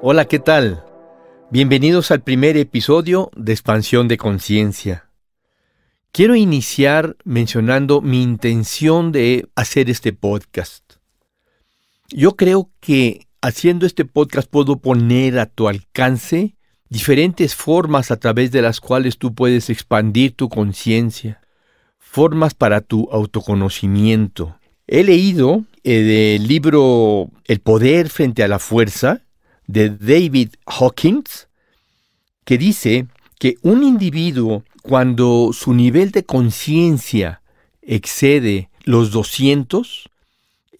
Hola, ¿qué tal? Bienvenidos al primer episodio de Expansión de Conciencia. Quiero iniciar mencionando mi intención de hacer este podcast. Yo creo que haciendo este podcast puedo poner a tu alcance diferentes formas a través de las cuales tú puedes expandir tu conciencia, formas para tu autoconocimiento. He leído eh, el libro El poder frente a la fuerza, de David Hawkins, que dice que un individuo cuando su nivel de conciencia excede los 200,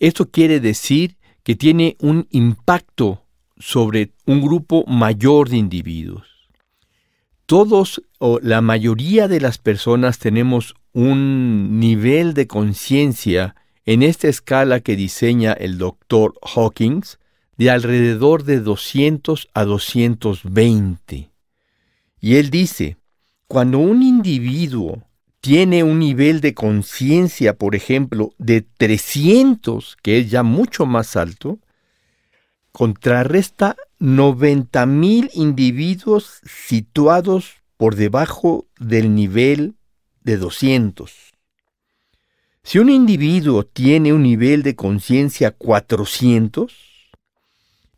esto quiere decir que tiene un impacto sobre un grupo mayor de individuos. Todos o la mayoría de las personas tenemos un nivel de conciencia en esta escala que diseña el doctor Hawkins de alrededor de 200 a 220. Y él dice, cuando un individuo tiene un nivel de conciencia, por ejemplo, de 300, que es ya mucho más alto, contrarresta 90.000 individuos situados por debajo del nivel de 200. Si un individuo tiene un nivel de conciencia 400,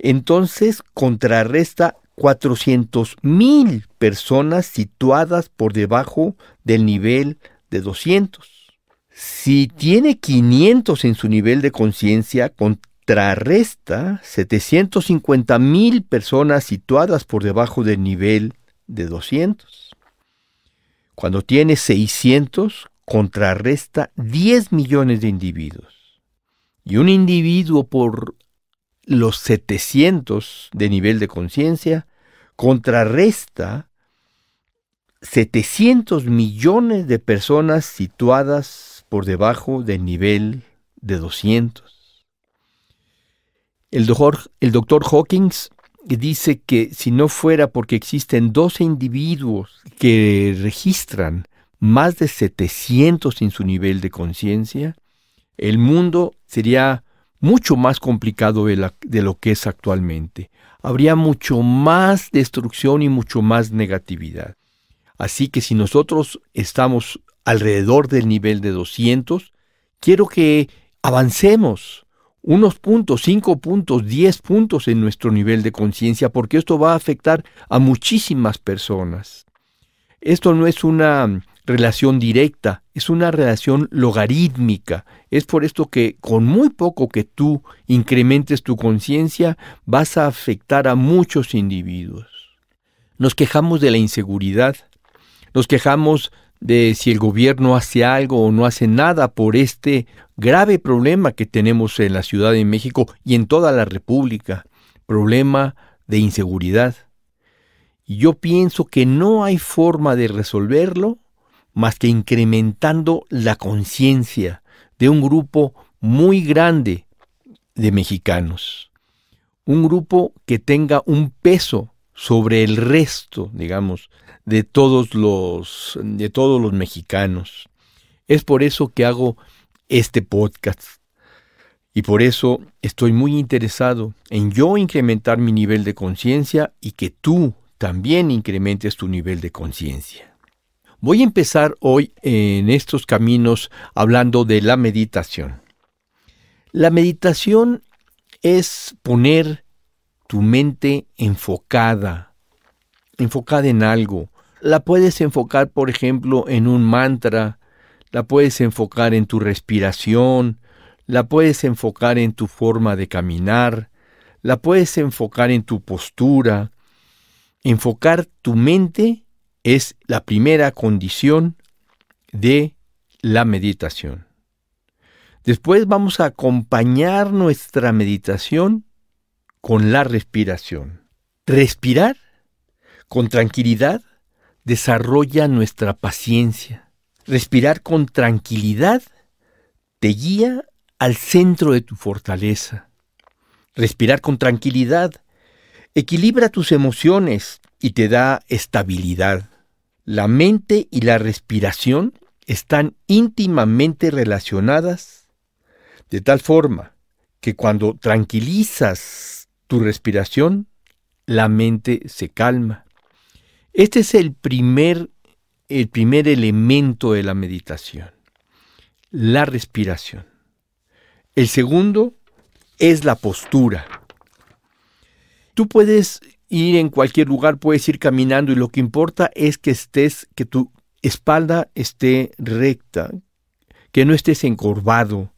entonces contrarresta 400.000 personas situadas por debajo del nivel de 200. Si tiene 500 en su nivel de conciencia, contrarresta 750.000 personas situadas por debajo del nivel de 200. Cuando tiene 600, contrarresta 10 millones de individuos. Y un individuo por los 700 de nivel de conciencia contrarresta 700 millones de personas situadas por debajo del nivel de 200. El doctor, el doctor Hawkins dice que si no fuera porque existen 12 individuos que registran más de 700 en su nivel de conciencia, el mundo sería mucho más complicado de, lo que es actualmente. Habría mucho más destrucción y mucho más negatividad. Así que si nosotros estamos alrededor del nivel de 200, quiero que avancemos unos puntos, 5 puntos, 10 puntos en nuestro nivel de conciencia, porque esto va a afectar a muchísimas personas. Esto no es una relación directa, es una relación logarítmica. Es por esto que con muy poco que tú incrementes tu conciencia, vas a afectar a muchos individuos. Nos quejamos de la inseguridad, nos quejamos de si el gobierno hace algo o no hace nada por este grave problema que tenemos en la Ciudad de México y en toda la República, problema de inseguridad. Y yo pienso que no hay forma de resolverlo más que incrementando la conciencia de un grupo muy grande de mexicanos. Un grupo que tenga un peso sobre el resto, digamos, de todos los de todos los mexicanos. Es por eso que hago este podcast. Y por eso estoy muy interesado en yo incrementar mi nivel de conciencia y que tú también incrementes tu nivel de conciencia. Voy a empezar hoy en estos caminos hablando de la meditación. La meditación es poner tu mente enfocada, enfocada en algo. La puedes enfocar, por ejemplo, en un mantra, la puedes enfocar en tu respiración, la puedes enfocar en tu forma de caminar, la puedes enfocar en tu postura. Enfocar tu mente es la primera condición de la meditación. Después vamos a acompañar nuestra meditación con la respiración. Respirar con tranquilidad desarrolla nuestra paciencia. Respirar con tranquilidad te guía al centro de tu fortaleza. Respirar con tranquilidad equilibra tus emociones y te da estabilidad. La mente y la respiración están íntimamente relacionadas de tal forma que cuando tranquilizas tu respiración, la mente se calma. Este es el primer, el primer elemento de la meditación, la respiración. El segundo es la postura. Tú puedes ir en cualquier lugar, puedes ir caminando y lo que importa es que estés, que tu espalda esté recta, que no estés encorvado.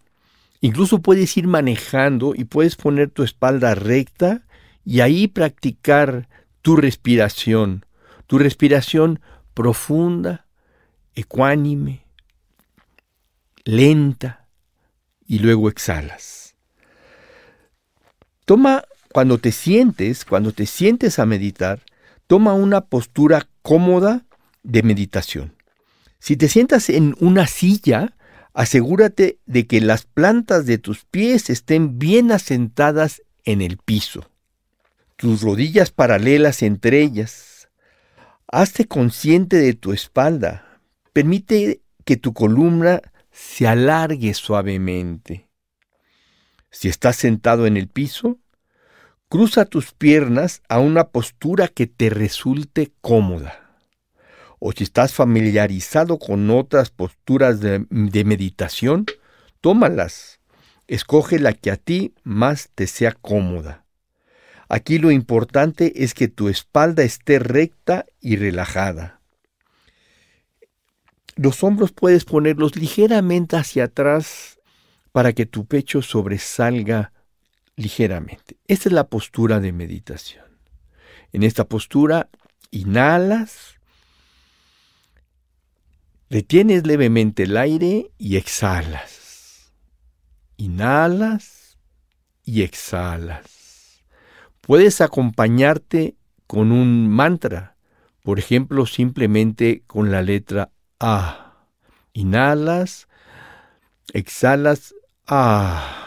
Incluso puedes ir manejando y puedes poner tu espalda recta y ahí practicar tu respiración, tu respiración profunda, ecuánime, lenta, y luego exhalas. Toma, cuando te sientes, cuando te sientes a meditar, toma una postura cómoda de meditación. Si te sientas en una silla, asegúrate de que las plantas de tus pies estén bien asentadas en el piso tus rodillas paralelas entre ellas. Hazte consciente de tu espalda. Permite que tu columna se alargue suavemente. Si estás sentado en el piso, cruza tus piernas a una postura que te resulte cómoda. O si estás familiarizado con otras posturas de, meditación, tómalas. Escoge la que a ti más te sea cómoda. Aquí lo importante es que tu espalda esté recta y relajada. Los hombros puedes ponerlos ligeramente hacia atrás para que tu pecho sobresalga ligeramente. Esta es la postura de meditación. En esta postura inhalas, retienes levemente el aire y exhalas. Inhalas y exhalas. Puedes acompañarte con un mantra, por ejemplo, simplemente con la letra A. Inhalas, exhalas A.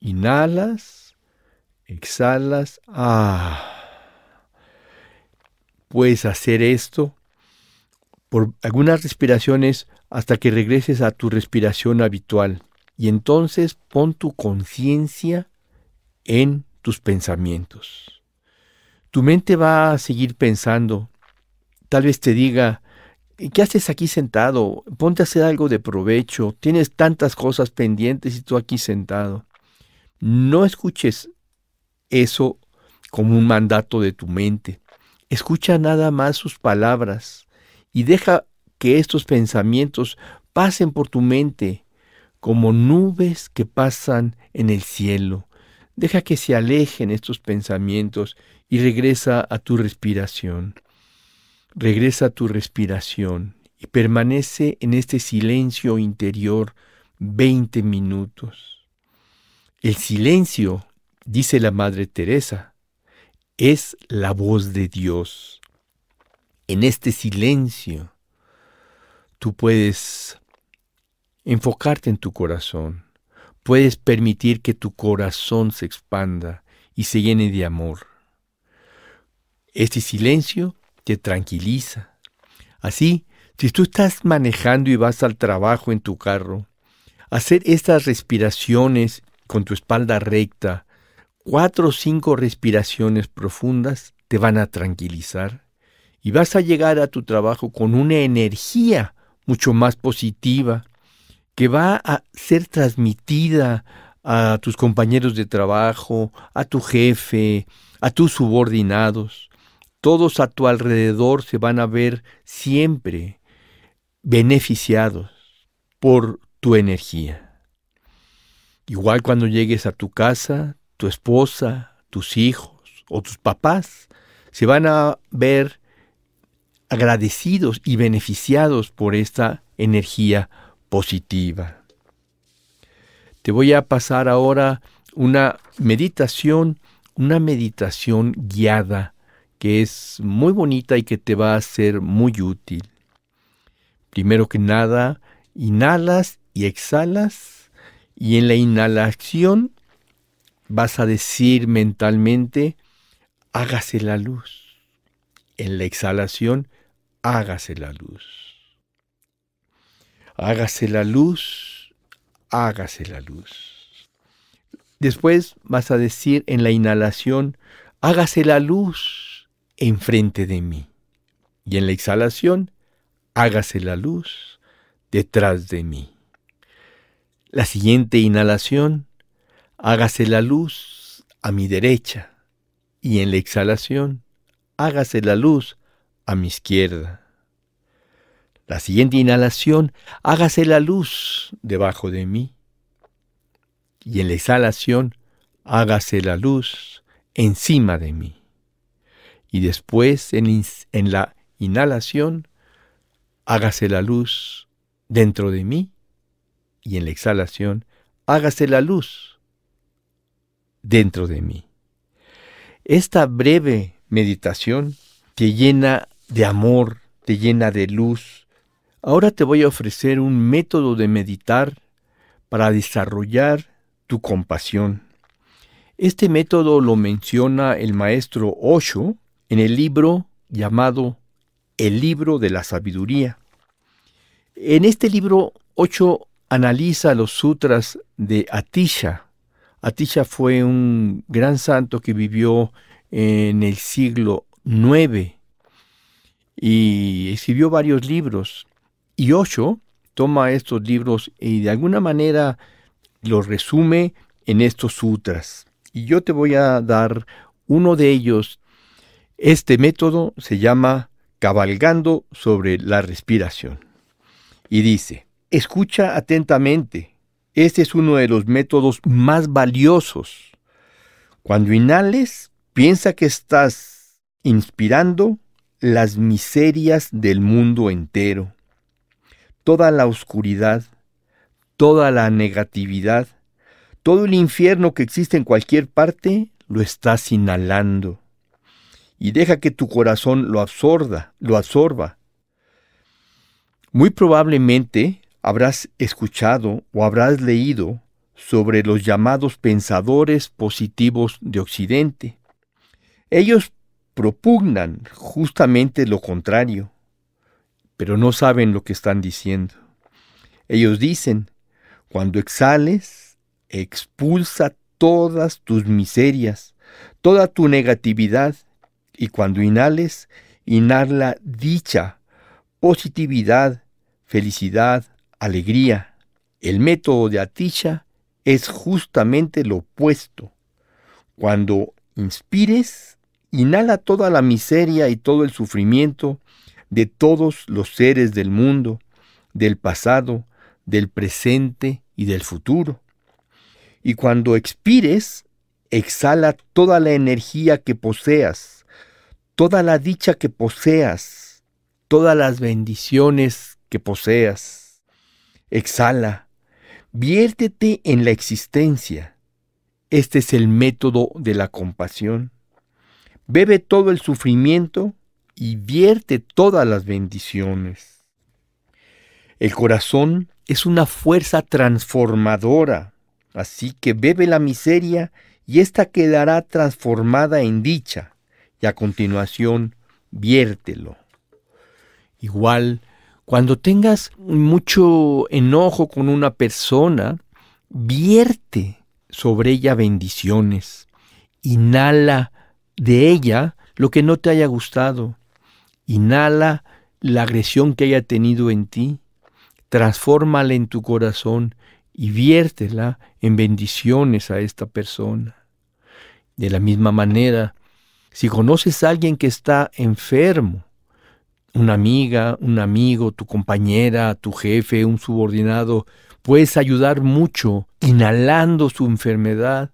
Inhalas, exhalas A. Puedes hacer esto por algunas respiraciones hasta que regreses a tu respiración habitual. Y entonces pon tu conciencia en tus pensamientos. Tu mente va a seguir pensando. Tal vez te diga, ¿qué haces aquí sentado? Ponte a hacer algo de provecho. Tienes tantas cosas pendientes y tú aquí sentado. No escuches eso como un mandato de tu mente. Escucha nada más sus palabras y deja que estos pensamientos pasen por tu mente como nubes que pasan en el cielo. Deja que se alejen estos pensamientos y regresa a tu respiración. Regresa a tu respiración y permanece en este silencio interior 20 minutos. El silencio, dice la Madre Teresa, es la voz de Dios. En este silencio tú puedes enfocarte en tu corazón puedes permitir que tu corazón se expanda y se llene de amor. Este silencio te tranquiliza. Así, si tú estás manejando y vas al trabajo en tu carro, hacer estas respiraciones con tu espalda recta, cuatro o cinco respiraciones profundas, te van a tranquilizar y vas a llegar a tu trabajo con una energía mucho más positiva, que va a ser transmitida a tus compañeros de trabajo, a tu jefe, a tus subordinados. Todos a tu alrededor se van a ver siempre beneficiados por tu energía. Igual cuando llegues a tu casa, tu esposa, tus hijos o tus papás se van a ver agradecidos y beneficiados por esta energía positiva. Te voy a pasar ahora una meditación una meditación guiada que es muy bonita y que te va a ser muy útil. Primero que nada, inhalas y exhalas y en la inhalación vas a decir mentalmente, hágase la luz. En la exhalación, hágase la luz. Hágase la luz, hágase la luz. Después vas a decir en la inhalación, hágase la luz enfrente de mí. Y en la exhalación, hágase la luz detrás de mí. La siguiente inhalación, hágase la luz a mi derecha. Y en la exhalación, hágase la luz a mi izquierda. La siguiente inhalación, hágase la luz debajo de mí. Y en la exhalación, hágase la luz encima de mí. Y después, en, la inhalación, hágase la luz dentro de mí. Y en la exhalación, hágase la luz dentro de mí. Esta breve meditación te llena de amor, te llena de luz. Ahora te voy a ofrecer un método de meditar para desarrollar tu compasión. Este método lo menciona el maestro Osho en el libro llamado El libro de la sabiduría. En este libro Osho analiza los sutras de Atisha. Atisha fue un gran santo que vivió en el siglo IX y escribió varios libros. Y Osho toma estos libros y de alguna manera los resume en estos sutras. Y yo te voy a dar uno de ellos. Este método se llama cabalgando sobre la respiración. Y dice, escucha atentamente. Este es uno de los métodos más valiosos. Cuando inhales, piensa que estás inspirando las miserias del mundo entero, toda la oscuridad, toda la negatividad, todo el infierno que existe en cualquier parte, lo estás inhalando. Y deja que tu corazón lo absorba, lo absorba. Muy probablemente habrás escuchado o habrás leído sobre los llamados pensadores positivos de Occidente. Ellos propugnan justamente lo contrario, pero no saben lo que están diciendo. Ellos dicen, cuando exhales, expulsa todas tus miserias, toda tu negatividad, y cuando inhales, inhala dicha, positividad, felicidad, alegría. El método de Atisha es justamente lo opuesto. Cuando inspires, Inhala toda la miseria y todo el sufrimiento de todos los seres del mundo, del pasado, del presente y del futuro. Y cuando expires, exhala toda la energía que poseas, toda la dicha que poseas, todas las bendiciones que poseas. Exhala, viértete en la existencia. Este es el método de la compasión bebe todo el sufrimiento y vierte todas las bendiciones. El corazón es una fuerza transformadora, así que bebe la miseria y ésta quedará transformada en dicha, y a continuación viértelo. Igual, cuando tengas mucho enojo con una persona, vierte sobre ella bendiciones, inhala de ella lo que no te haya gustado. Inhala la agresión que haya tenido en ti, transfórmala en tu corazón y viértela en bendiciones a esta persona. De la misma manera, si conoces a alguien que está enfermo, una amiga, un amigo, tu compañera, tu jefe, un subordinado, puedes ayudar mucho inhalando su enfermedad,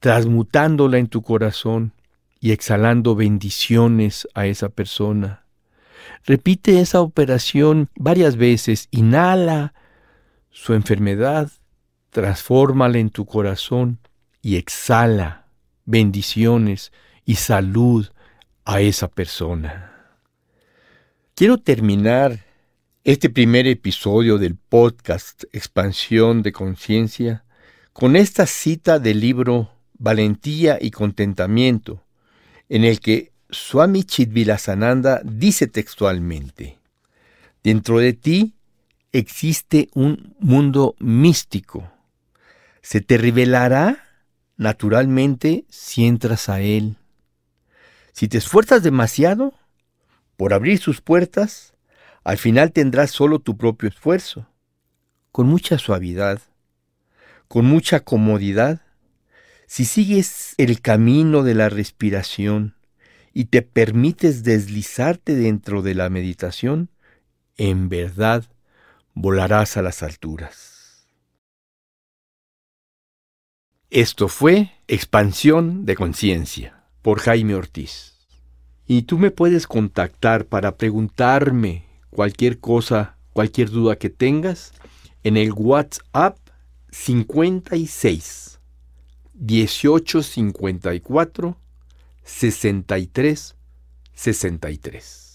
transmutándola en tu corazón y exhalando bendiciones a esa persona. Repite esa operación varias veces. Inhala su enfermedad, transfórmala en tu corazón y exhala bendiciones y salud a esa persona. Quiero terminar este primer episodio del podcast Expansión de Conciencia con esta cita del libro Valentía y Contentamiento, en el que Swami Chidvilasananda dice textualmente, Dentro de ti existe un mundo místico. Se te revelará naturalmente si entras a él. Si te esfuerzas demasiado por abrir sus puertas, al final tendrás solo tu propio esfuerzo. Con mucha suavidad, con mucha comodidad, si sigues el camino de la respiración y te permites deslizarte dentro de la meditación, en verdad volarás a las alturas. Esto fue Expansión de Conciencia por Jaime Ortiz. Y tú me puedes contactar para preguntarme cualquier cosa, cualquier duda que tengas en el WhatsApp 56 1854 63 63.